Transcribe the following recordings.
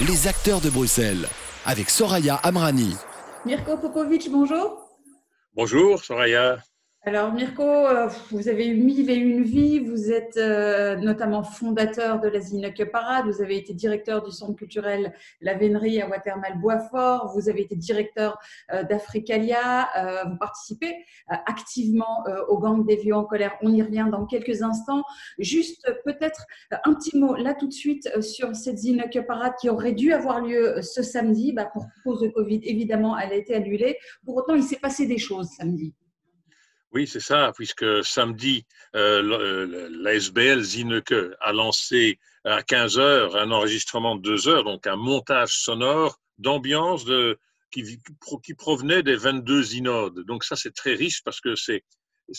Les acteurs de Bruxelles, avec Soraya Amrani. Mirko Popovic, bonjour. Bonjour Soraya. Alors Mirko, euh, vous avez eu mille et une vies, vous êtes euh, notamment fondateur de la Zineke Parade, vous avez été directeur du centre culturel La Vénerie à Watermal-Boisfort, vous avez été directeur euh, d'Africalia, vous participez activement au gang des vieux en colère, on y revient dans quelques instants. Juste peut-être un petit mot là tout de suite sur cette Zineke Parade qui aurait dû avoir lieu ce samedi, bah, pour cause de Covid évidemment elle a été annulée, pour autant il s'est passé des choses samedi. Oui, c'est ça, puisque samedi, euh, l'ASBL Zineke a lancé à 15 heures un enregistrement de 2 heures, donc un montage sonore d'ambiance qui, provenait des 22 inodes. Donc ça, c'est très riche parce que c'est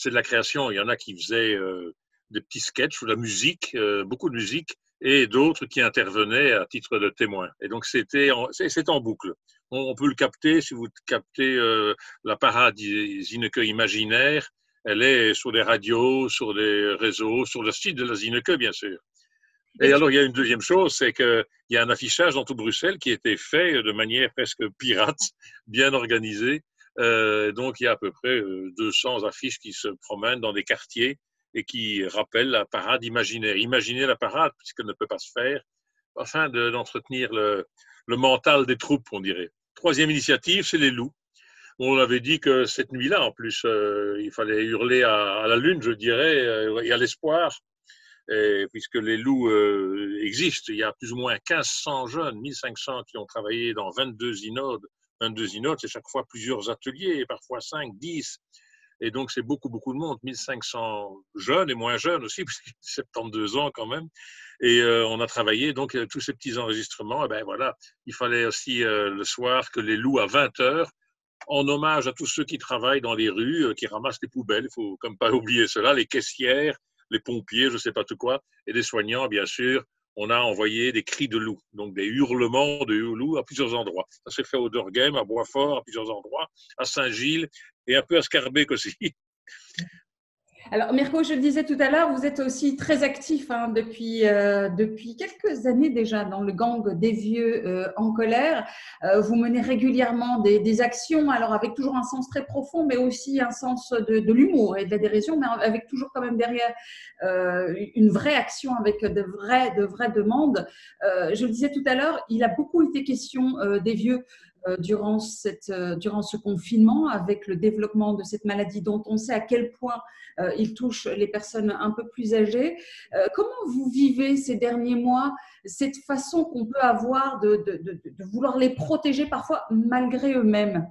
de la création. Il y en a qui faisaient euh, des petits sketchs ou de la musique, euh, beaucoup de musique, et d'autres qui intervenaient à titre de témoin. Et donc c'était c'est en boucle on, peut le capter si vous captez euh, la parade Zineke imaginaire. Elle est sur des radios, sur des réseaux, sur le site de la Zineke, bien sûr. Et alors, il y a une deuxième chose, c'est qu'il y a un affichage dans tout Bruxelles qui a été fait de manière presque pirate, bien organisée. Euh, donc, il y a à peu près 200 euh, affiches qui se promènent dans des quartiers et qui rappellent la parade imaginaire. Imaginez la parade, puisqu'elle ne peut pas se faire, afin d'entretenir le, le mental des troupes, on dirait. Troisième initiative, c'est les loups. On avait dit que cette nuit-là, en plus, euh, il fallait hurler à, la lune, je dirais, euh, et à l'espoir, puisque les loups euh, existent. Il y a plus ou moins 1500 jeunes, 1500 qui ont travaillé dans 22 inodes. 22 inodes, c'est chaque fois plusieurs ateliers, parfois 5, 10. Et donc, c'est beaucoup, beaucoup de monde, 1500 jeunes et moins jeunes aussi, puisque 72 ans quand même. Et euh, on a travaillé, donc, euh, tous ces petits enregistrements. Et eh ben voilà, il fallait aussi euh, le soir que les loups à 20 heures, en hommage à tous ceux qui travaillent dans les rues, qui ramassent les poubelles, il faut comme pas oublier cela, les caissières, les pompiers, je ne sais pas tout quoi, et les soignants, bien sûr, on a envoyé des cris de loups, donc des hurlements de loups à plusieurs endroits. Ça s'est fait au Dorghem, à Boisfort, à plusieurs endroits, à Saint-Gilles et un peu à Scarbeck aussi. Alors, Mirko, je le disais tout à l'heure, vous êtes aussi très actif hein, depuis, euh, depuis quelques années déjà dans le gang des vieux euh, en colère. Euh, vous menez régulièrement des, des, actions, alors avec toujours un sens très profond, mais aussi un sens de, de l'humour et de la dérision, mais avec toujours quand même derrière une vraie action avec de vraies, de vraies demandes. je le disais tout à l'heure, il a beaucoup été question des vieux durant, cette, euh, durant ce confinement avec le développement de cette maladie dont on sait à quel point euh, il touche les personnes un peu plus âgées. comment vous vivez ces derniers mois cette façon qu'on peut avoir de, de, de, vouloir les protéger parfois malgré eux-mêmes?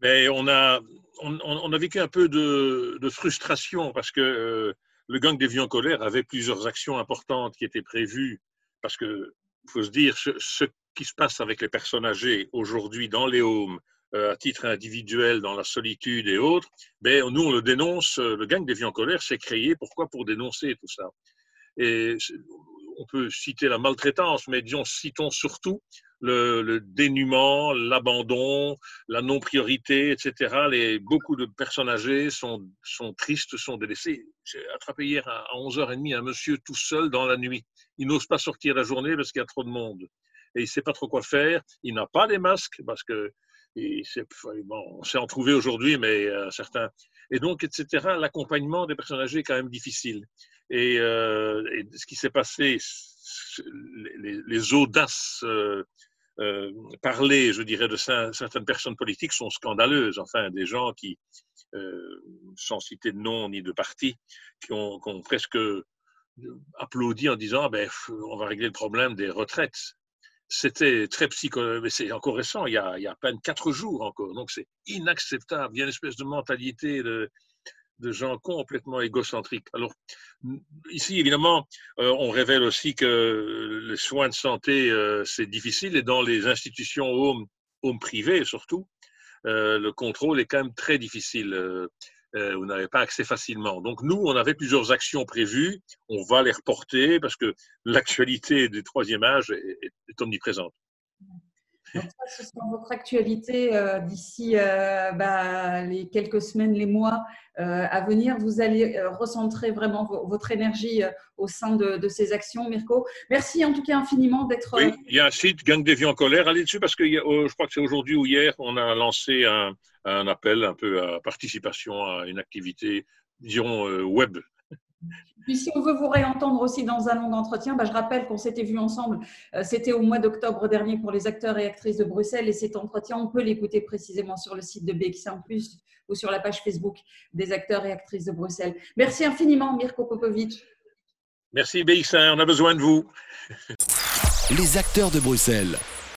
Mais on, a, on, a vécu un peu de, frustration parce que le gang des vieux en colère avait plusieurs actions importantes qui étaient prévues parce que il faut se dire, ce, qui se passe avec les personnes âgées aujourd'hui dans les homes, euh, à titre individuel, dans la solitude et autres, ben, nous, on le dénonce. Euh, le gang des vies en colère s'est créé. Pourquoi? Pour dénoncer tout ça. Et on peut citer la maltraitance, mais disons, citons surtout le, le dénuement, l'abandon, la non-priorité, etc. Les, beaucoup de personnes âgées sont, sont tristes, sont délaissées. J'ai attrapé hier à 11h30 un monsieur tout seul dans la nuit. Il n'ose pas sortir la journée parce qu'il y a trop de monde et il ne sait pas trop quoi faire. Il n'a pas les masques parce que bon, on s'est en trouvé aujourd'hui, mais euh, certains. Et donc, etc., l'accompagnement des personnes âgées est quand même difficile. Et, euh, ce qui s'est passé, les, audaces euh, euh, parlées, je dirais, de certaines personnes politiques sont scandaleuses. Enfin, des gens qui, sans citer de nom ni de parti, qui ont, presque applaudi en disant ben, on va régler le problème des retraites c'était très psychologique, mais c'est encore récent, il y, a, il y, a, à peine quatre jours encore. Donc c'est inacceptable. Il y a une espèce de mentalité de, de gens complètement égocentriques. Alors, ici, évidemment, euh, on révèle aussi que les soins de santé, euh, c'est difficile et dans les institutions home, home privées surtout, euh, le contrôle est quand même très difficile. Vous n'avez pas accès facilement. Donc nous, on avait plusieurs actions prévues. On va les reporter parce que l'actualité du troisième âge est, omniprésente. Donc ça, ce sera votre actualité euh, d'ici euh, bah, les quelques semaines, les mois euh, à venir. Vous allez recentrer vraiment votre énergie au sein de, ces actions, Mirko. Merci en tout cas infiniment d'être. Oui, il y a un site Gang des vies en colère. Allez dessus parce que je crois que c'est aujourd'hui ou hier, on a lancé un, un, appel un peu à participation à une activité, disons, web puis si on veut vous réentendre aussi dans un long entretien, bah, je rappelle qu'on s'était vu ensemble, euh, c'était au mois d'octobre dernier pour les acteurs et actrices de Bruxelles et cet entretien, on peut l'écouter précisément sur le site de BX1 ⁇ ou sur la page Facebook des acteurs et actrices de Bruxelles. Merci infiniment Mirko Popovic. Merci BX1, on a besoin de vous. Les acteurs de Bruxelles.